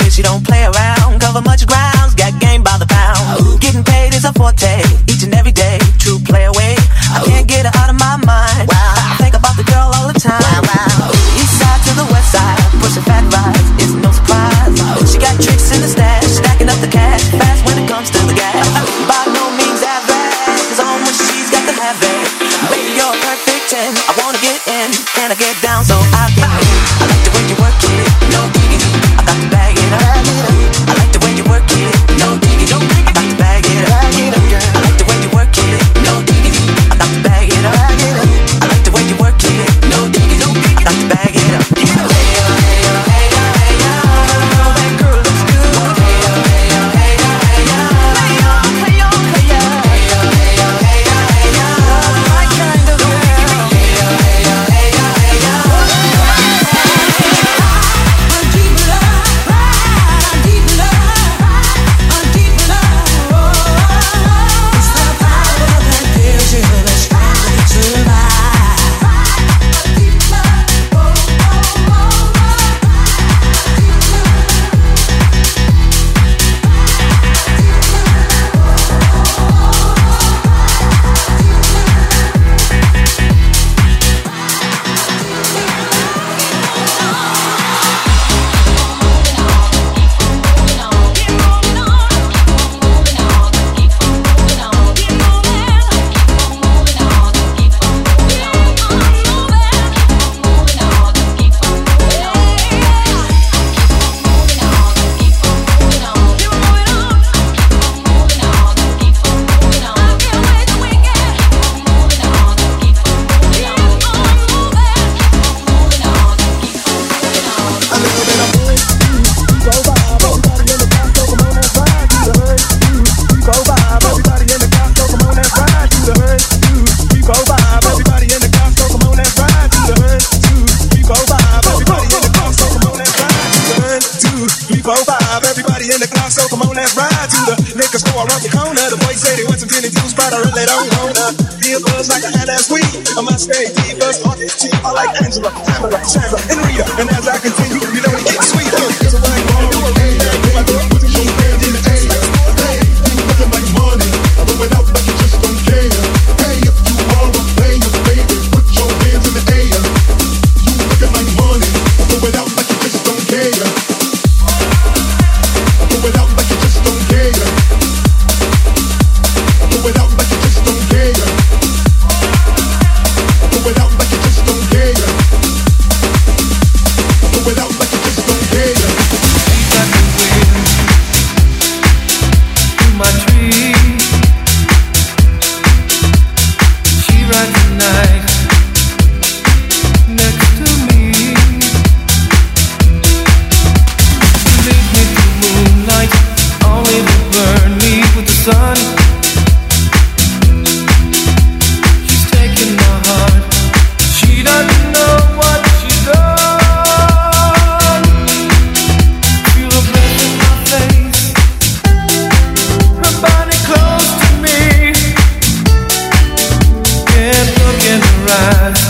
bitch, you don't play around. Cover much ground. Store around the corner. The boys say they want some and juice, but I really don't wanna. Be a buzz like I had last week. I must stay deep, buzz this cheap. I like Angela, Pamela, Sandra, and Rita. And as I can right